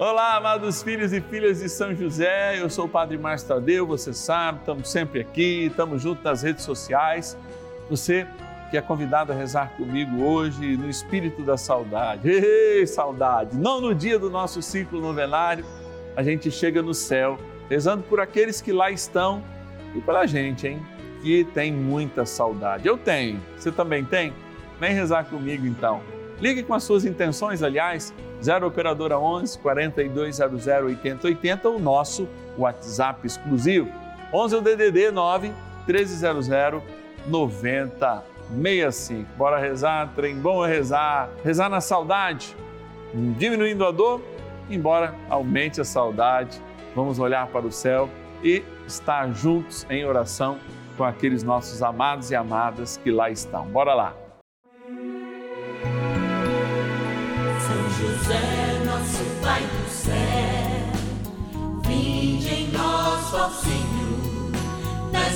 Olá, amados filhos e filhas de São José, eu sou o Padre Márcio Tadeu, você sabe, estamos sempre aqui, estamos juntos nas redes sociais. Você que é convidado a rezar comigo hoje no espírito da saudade. Ei, saudade! Não no dia do nosso ciclo novenário, a gente chega no céu, rezando por aqueles que lá estão e pela gente, hein? Que tem muita saudade. Eu tenho, você também tem? Vem rezar comigo então. Ligue com as suas intenções, aliás, 0 Operadora 11 4200 8080, o nosso WhatsApp exclusivo. 11 é o DDD 9 1300 9065. Bora rezar, trem bom é rezar, rezar na saudade, diminuindo a dor, embora aumente a saudade. Vamos olhar para o céu e estar juntos em oração com aqueles nossos amados e amadas que lá estão. Bora lá.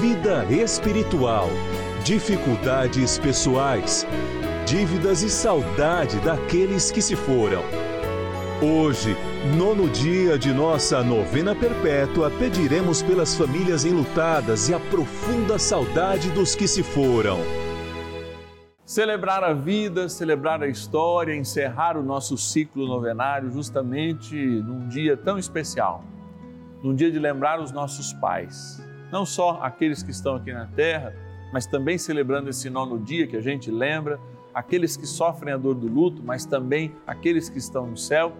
vida espiritual, dificuldades pessoais, dívidas e saudade daqueles que se foram. Hoje, nono dia de nossa novena perpétua, pediremos pelas famílias enlutadas e a profunda saudade dos que se foram. Celebrar a vida, celebrar a história, encerrar o nosso ciclo novenário justamente num dia tão especial, num dia de lembrar os nossos pais não só aqueles que estão aqui na terra, mas também celebrando esse nono dia que a gente lembra, aqueles que sofrem a dor do luto, mas também aqueles que estão no céu,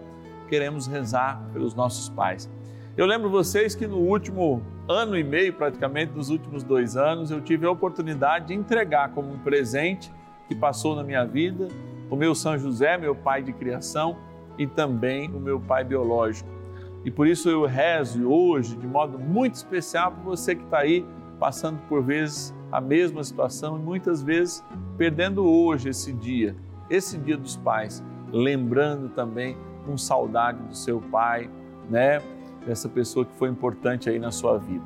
queremos rezar pelos nossos pais. Eu lembro vocês que no último ano e meio, praticamente nos últimos dois anos, eu tive a oportunidade de entregar como um presente que passou na minha vida o meu São José, meu pai de criação, e também o meu pai biológico. E por isso eu rezo hoje de modo muito especial para você que está aí passando por vezes a mesma situação e muitas vezes perdendo hoje esse dia, esse dia dos pais, lembrando também com saudade do seu pai, né? Dessa pessoa que foi importante aí na sua vida.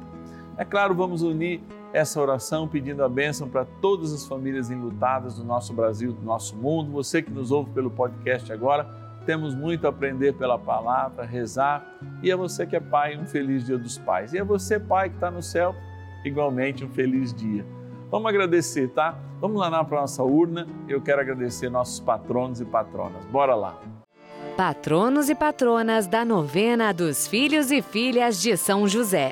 É claro, vamos unir essa oração pedindo a bênção para todas as famílias enlutadas do nosso Brasil, do nosso mundo. Você que nos ouve pelo podcast agora, temos muito a aprender pela palavra, rezar. E a você que é pai, um feliz dia dos pais. E a você, pai, que está no céu, igualmente um feliz dia. Vamos agradecer, tá? Vamos lá na nossa urna. Eu quero agradecer nossos patronos e patronas. Bora lá. Patronos e patronas da novena dos filhos e filhas de São José.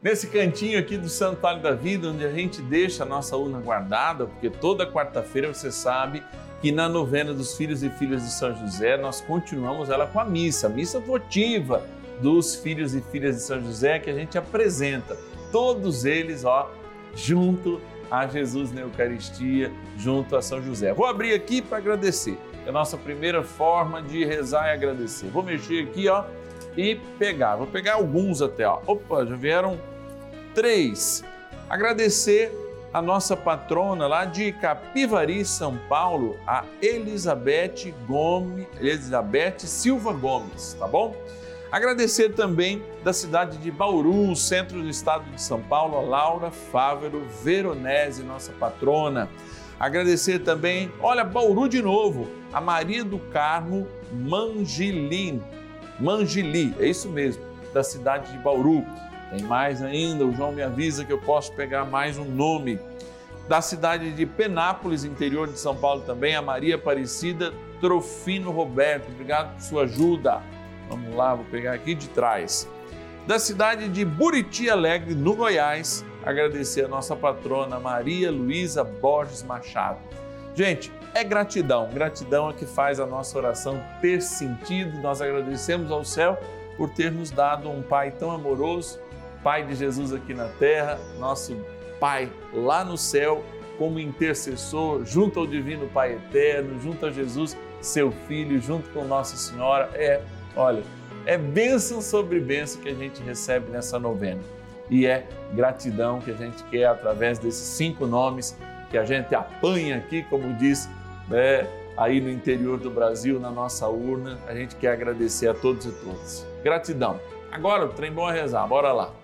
Nesse cantinho aqui do Santuário da Vida, onde a gente deixa a nossa urna guardada, porque toda quarta-feira você sabe que na novena dos filhos e filhas de São José nós continuamos ela com a missa, a missa votiva dos filhos e filhas de São José que a gente apresenta, todos eles, ó, junto a Jesus na Eucaristia, junto a São José. Vou abrir aqui para agradecer. É a nossa primeira forma de rezar e agradecer. Vou mexer aqui, ó, e pegar. Vou pegar alguns até, ó. Opa, já vieram três. Agradecer a nossa patrona lá de Capivari, São Paulo, a Elizabeth Gomes, Elizabeth Silva Gomes, tá bom? Agradecer também da cidade de Bauru, centro do estado de São Paulo, a Laura Fávero Veronese, nossa patrona. Agradecer também, olha, Bauru de novo, a Maria do Carmo Mangilin, Mangili, é isso mesmo, da cidade de Bauru Tem mais ainda, o João me avisa que eu posso pegar mais um nome. Da cidade de Penápolis, interior de São Paulo também, a Maria Aparecida Trofino Roberto. Obrigado por sua ajuda. Vamos lá, vou pegar aqui de trás. Da cidade de Buriti Alegre, no Goiás, agradecer a nossa patrona Maria Luísa Borges Machado. Gente, é gratidão, gratidão é que faz a nossa oração ter sentido. Nós agradecemos ao céu por ter nos dado um Pai tão amoroso, Pai de Jesus aqui na terra, nosso Pai lá no céu, como intercessor, junto ao Divino Pai Eterno, junto a Jesus, seu Filho, junto com Nossa Senhora. É, olha, é bênção sobre bênção que a gente recebe nessa novena. E é gratidão que a gente quer através desses cinco nomes que a gente apanha aqui, como diz, né, aí no interior do Brasil, na nossa urna. A gente quer agradecer a todos e todas. Gratidão. Agora o trem bom é rezar, bora lá.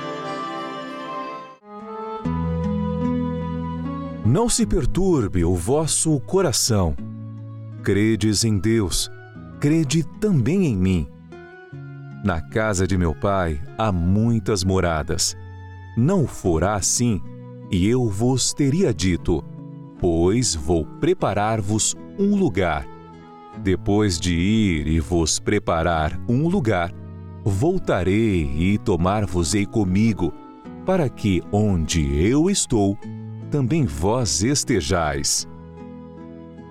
Não se perturbe o vosso coração. Credes em Deus, crede também em mim. Na casa de meu pai há muitas moradas. Não fora assim, e eu vos teria dito: Pois vou preparar-vos um lugar. Depois de ir e vos preparar um lugar, voltarei e tomar-vos-ei comigo, para que onde eu estou, também vós estejais.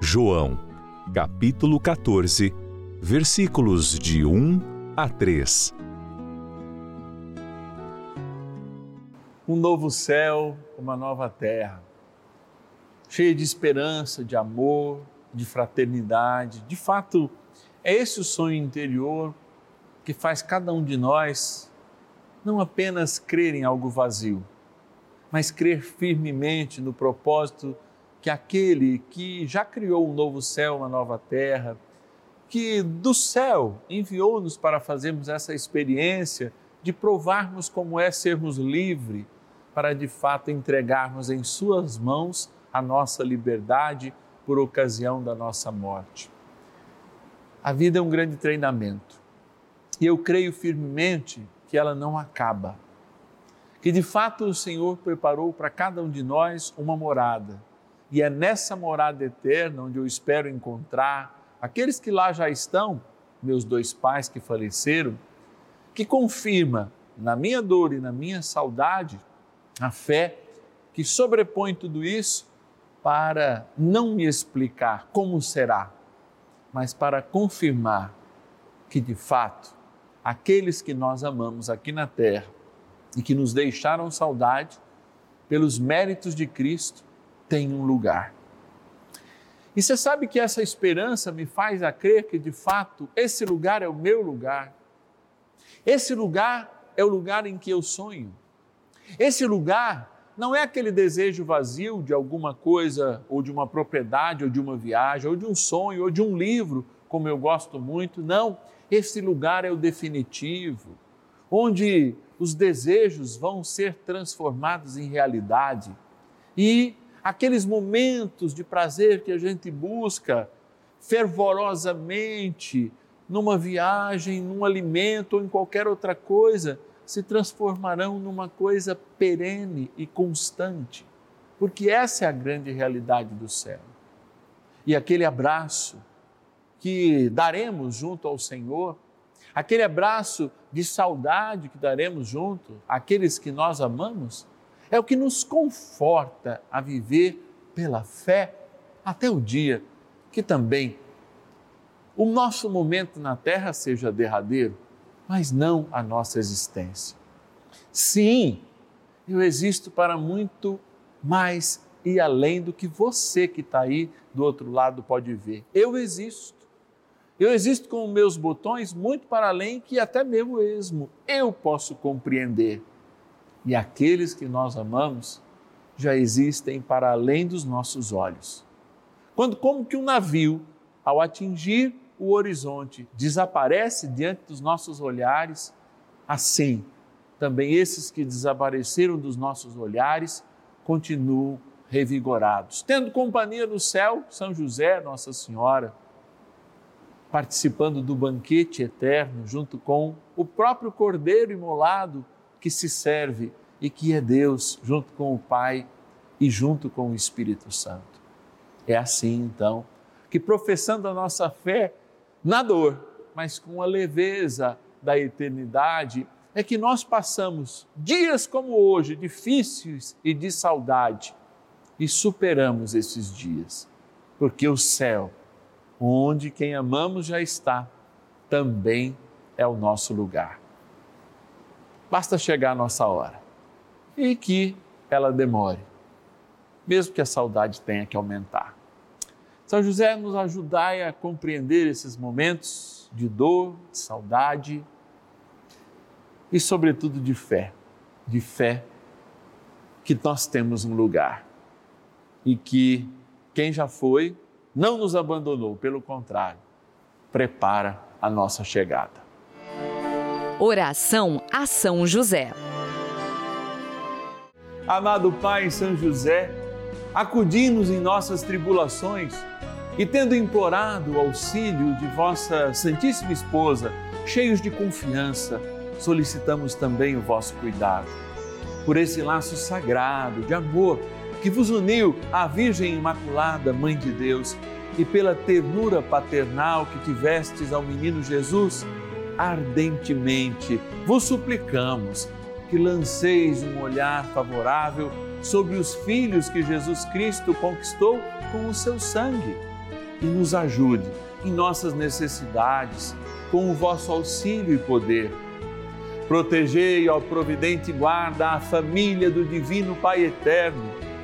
João, capítulo 14, versículos de 1 a 3. Um novo céu, uma nova terra, cheia de esperança, de amor, de fraternidade. De fato, é esse o sonho interior que faz cada um de nós não apenas crer em algo vazio, mas crer firmemente no propósito que aquele que já criou um novo céu, uma nova terra, que do céu enviou-nos para fazermos essa experiência de provarmos como é sermos livres, para de fato entregarmos em Suas mãos a nossa liberdade por ocasião da nossa morte. A vida é um grande treinamento e eu creio firmemente que ela não acaba. Que de fato o Senhor preparou para cada um de nós uma morada. E é nessa morada eterna onde eu espero encontrar aqueles que lá já estão, meus dois pais que faleceram, que confirma na minha dor e na minha saudade a fé que sobrepõe tudo isso para não me explicar como será, mas para confirmar que de fato aqueles que nós amamos aqui na terra e que nos deixaram saudade, pelos méritos de Cristo, têm um lugar. E você sabe que essa esperança me faz a crer que de fato esse lugar é o meu lugar. Esse lugar é o lugar em que eu sonho. Esse lugar não é aquele desejo vazio de alguma coisa, ou de uma propriedade, ou de uma viagem, ou de um sonho, ou de um livro, como eu gosto muito. Não, esse lugar é o definitivo, onde os desejos vão ser transformados em realidade e aqueles momentos de prazer que a gente busca fervorosamente numa viagem, num alimento ou em qualquer outra coisa, se transformarão numa coisa perene e constante, porque essa é a grande realidade do céu. E aquele abraço que daremos junto ao Senhor, aquele abraço de saudade que daremos junto àqueles que nós amamos, é o que nos conforta a viver pela fé até o dia que também o nosso momento na terra seja derradeiro, mas não a nossa existência. Sim, eu existo para muito mais e além do que você que está aí do outro lado pode ver. Eu existo. Eu existo com meus botões muito para além que até mesmo mesmo eu posso compreender. E aqueles que nós amamos já existem para além dos nossos olhos. Quando como que um navio, ao atingir o horizonte, desaparece diante dos nossos olhares, assim também esses que desapareceram dos nossos olhares continuam revigorados, tendo companhia no céu, São José, Nossa Senhora, participando do banquete eterno, junto com o próprio Cordeiro imolado que se serve e que é Deus, junto com o Pai e junto com o Espírito Santo. É assim, então, que professando a nossa fé na dor, mas com a leveza da eternidade, é que nós passamos dias como hoje, difíceis e de saudade, e superamos esses dias, porque o céu onde quem amamos já está, também é o nosso lugar. Basta chegar a nossa hora e que ela demore, mesmo que a saudade tenha que aumentar. São José, nos ajudai a compreender esses momentos de dor, de saudade e, sobretudo, de fé. De fé que nós temos um lugar e que quem já foi não nos abandonou, pelo contrário, prepara a nossa chegada. Oração a São José. Amado Pai São José, acudi-nos em nossas tribulações e, tendo implorado o auxílio de vossa Santíssima Esposa, cheios de confiança, solicitamos também o vosso cuidado. Por esse laço sagrado de amor, que vos uniu à Virgem Imaculada, Mãe de Deus, e pela ternura paternal que tivestes ao menino Jesus, ardentemente vos suplicamos que lanceis um olhar favorável sobre os filhos que Jesus Cristo conquistou com o seu sangue e nos ajude em nossas necessidades com o vosso auxílio e poder. Protegei, ao providente guarda, a família do Divino Pai Eterno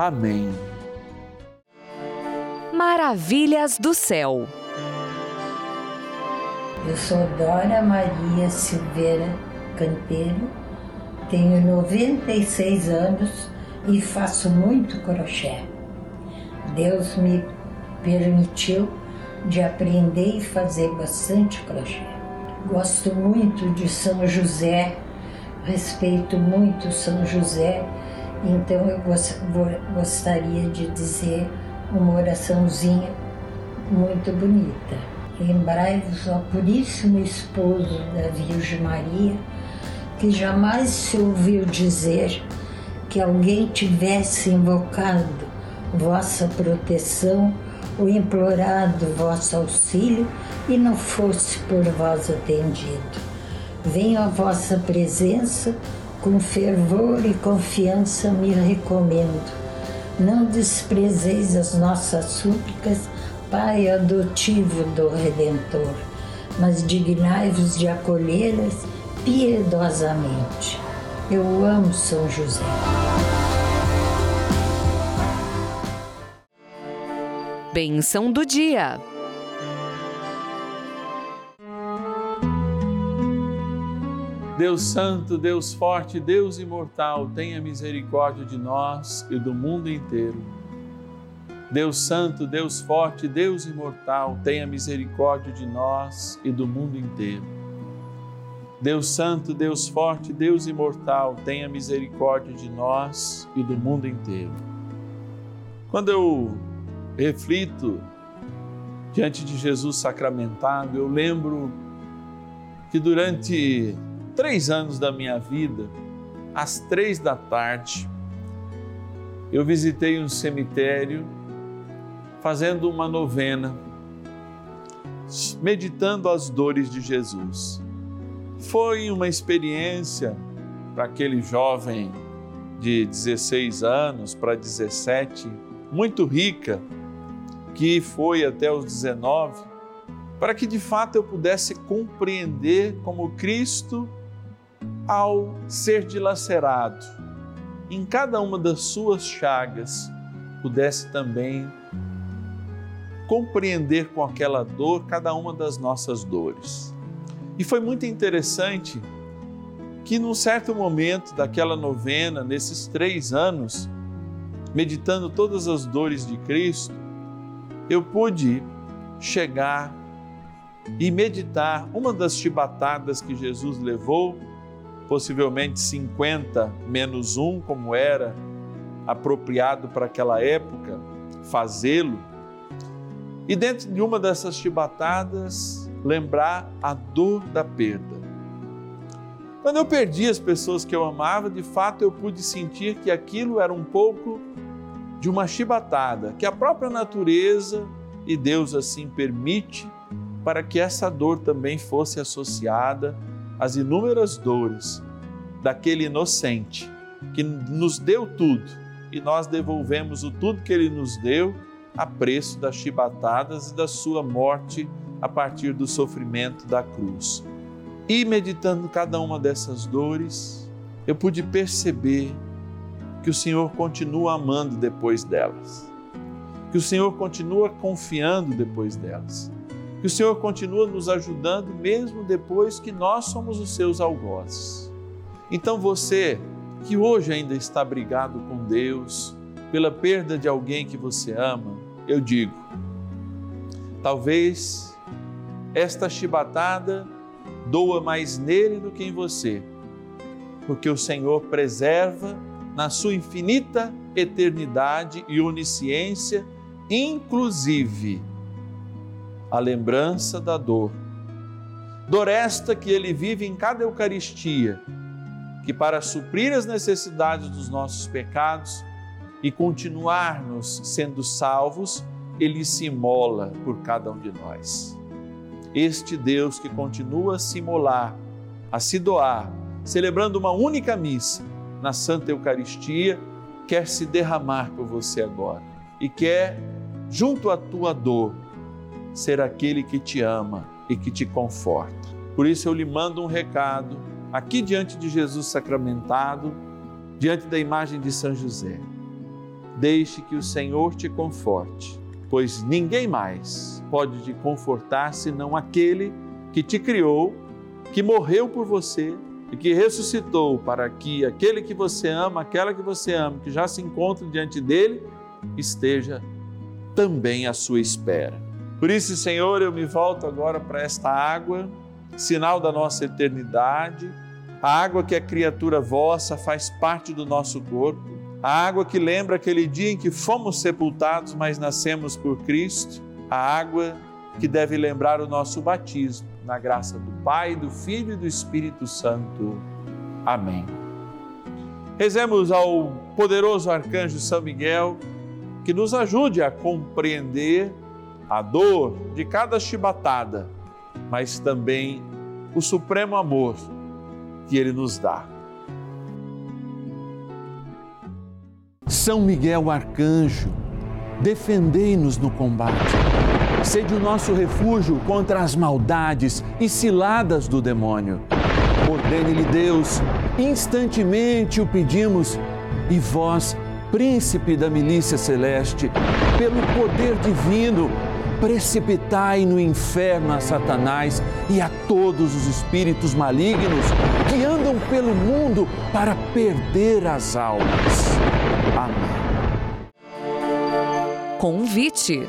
Amém. Maravilhas do céu. Eu sou Dora Maria Silveira Canteiro, tenho 96 anos e faço muito crochê. Deus me permitiu de aprender e fazer bastante crochê. Gosto muito de São José, respeito muito São José, então eu gostaria de dizer uma oraçãozinha muito bonita. Lembrai-vos, ó puríssimo esposo da Virgem Maria, que jamais se ouviu dizer que alguém tivesse invocado vossa proteção ou implorado vosso auxílio e não fosse por vós atendido. Venho à vossa presença com fervor e confiança me recomendo. Não desprezeis as nossas súplicas, Pai adotivo do Redentor, mas dignai-vos de acolhê-las piedosamente. Eu amo São José. Benção do dia. Deus Santo, Deus Forte, Deus Imortal, tenha misericórdia de nós e do mundo inteiro. Deus Santo, Deus Forte, Deus Imortal, tenha misericórdia de nós e do mundo inteiro. Deus Santo, Deus Forte, Deus Imortal, tenha misericórdia de nós e do mundo inteiro. Quando eu reflito diante de Jesus sacramentado, eu lembro que durante três anos da minha vida, às três da tarde, eu visitei um cemitério fazendo uma novena, meditando as dores de Jesus. Foi uma experiência para aquele jovem de 16 anos para 17, muito rica, que foi até os 19, para que de fato eu pudesse compreender como Cristo ao ser dilacerado, em cada uma das suas chagas, pudesse também compreender com aquela dor cada uma das nossas dores. E foi muito interessante que, num certo momento daquela novena, nesses três anos, meditando todas as dores de Cristo, eu pude chegar e meditar uma das chibatadas que Jesus levou possivelmente 50 menos um, como era apropriado para aquela época fazê-lo. E dentro de uma dessas chibatadas, lembrar a dor da perda. Quando eu perdi as pessoas que eu amava, de fato eu pude sentir que aquilo era um pouco de uma chibatada, que a própria natureza e Deus assim permite para que essa dor também fosse associada as inúmeras dores daquele inocente que nos deu tudo e nós devolvemos o tudo que ele nos deu a preço das chibatadas e da sua morte a partir do sofrimento da cruz. E meditando cada uma dessas dores, eu pude perceber que o Senhor continua amando depois delas, que o Senhor continua confiando depois delas que o Senhor continua nos ajudando mesmo depois que nós somos os seus algozes. Então você que hoje ainda está brigado com Deus pela perda de alguém que você ama, eu digo, talvez esta chibatada doa mais nele do que em você, porque o Senhor preserva na sua infinita eternidade e onisciência, inclusive a lembrança da dor. Dor esta que ele vive em cada Eucaristia, que para suprir as necessidades dos nossos pecados e continuarmos sendo salvos, ele se imola por cada um de nós. Este Deus que continua a se imolar, a se doar, celebrando uma única missa na Santa Eucaristia, quer se derramar por você agora e quer, junto à tua dor, ser aquele que te ama e que te conforta. Por isso eu lhe mando um recado aqui diante de Jesus sacramentado, diante da imagem de São José. Deixe que o Senhor te conforte, pois ninguém mais pode te confortar senão aquele que te criou, que morreu por você e que ressuscitou para que aquele que você ama, aquela que você ama, que já se encontra diante dele, esteja também à sua espera. Por isso, Senhor, eu me volto agora para esta água, sinal da nossa eternidade, a água que é criatura vossa, faz parte do nosso corpo, a água que lembra aquele dia em que fomos sepultados, mas nascemos por Cristo, a água que deve lembrar o nosso batismo na graça do Pai, do Filho e do Espírito Santo. Amém. Rezemos ao poderoso arcanjo São Miguel que nos ajude a compreender a dor de cada chibatada, mas também o supremo amor que ele nos dá. São Miguel arcanjo, defendei-nos no combate Sede o nosso refúgio contra as maldades e ciladas do demônio. Ordene-lhe Deus, instantemente o pedimos, e vós, príncipe da milícia celeste, pelo poder divino, precipitai no inferno a Satanás e a todos os espíritos malignos que andam pelo mundo para perder as almas. Amém. Convite.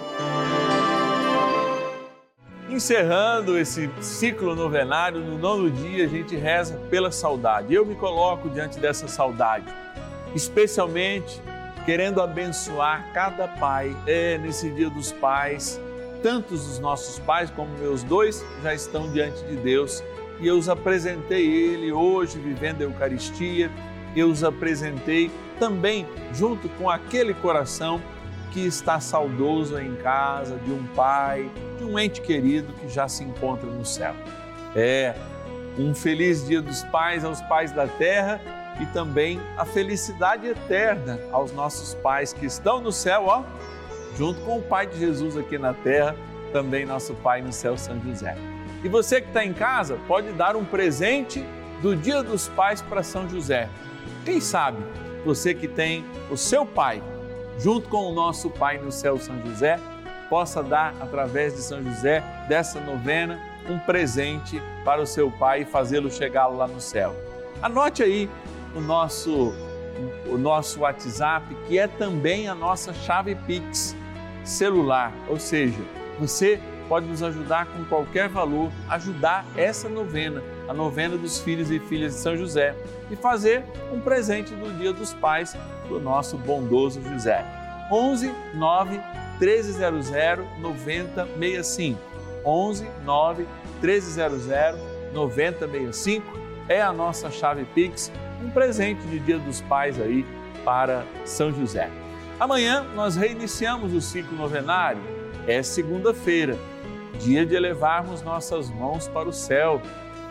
Encerrando esse ciclo novenário, no nono dia a gente reza pela saudade. Eu me coloco diante dessa saudade, especialmente querendo abençoar cada pai. É nesse dia dos pais, tantos dos nossos pais como meus dois já estão diante de Deus e eu os apresentei ele hoje vivendo a Eucaristia. Eu os apresentei também junto com aquele coração que está saudoso em casa de um pai, de um ente querido que já se encontra no céu. É um feliz dia dos pais aos pais da terra e também a felicidade eterna aos nossos pais que estão no céu, ó, junto com o Pai de Jesus aqui na terra, também nosso Pai no céu, São José. E você que está em casa pode dar um presente do Dia dos Pais para São José. Quem sabe você que tem o seu pai junto com o nosso Pai no céu, São José, possa dar, através de São José, dessa novena, um presente para o seu pai e fazê-lo chegar lá no céu. Anote aí o nosso, o nosso WhatsApp, que é também a nossa chave Pix celular, ou seja, você pode nos ajudar com qualquer valor, ajudar essa novena, a novena dos filhos e filhas de São José, e fazer um presente do Dia dos Pais para o nosso bondoso José. 11 9 1300 9065. 11 9 1300 9065 é a nossa chave Pix, um presente de Dia dos Pais aí para São José. Amanhã nós reiniciamos o ciclo novenário. É segunda-feira, dia de elevarmos nossas mãos para o céu,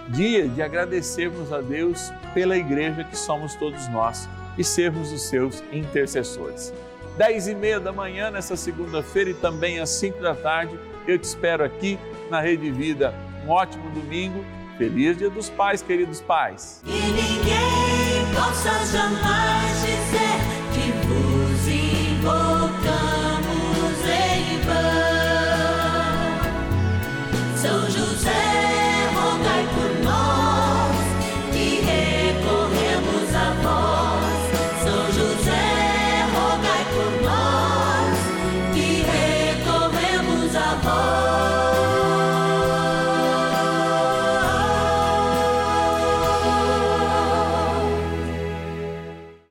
dia de agradecermos a Deus pela igreja que somos todos nós e sermos os seus intercessores. Dez e meia da manhã, nessa segunda-feira, e também às cinco da tarde, eu te espero aqui na Rede Vida. Um ótimo domingo. Feliz Dia dos Pais, queridos pais. Ninguém possa jamais dizer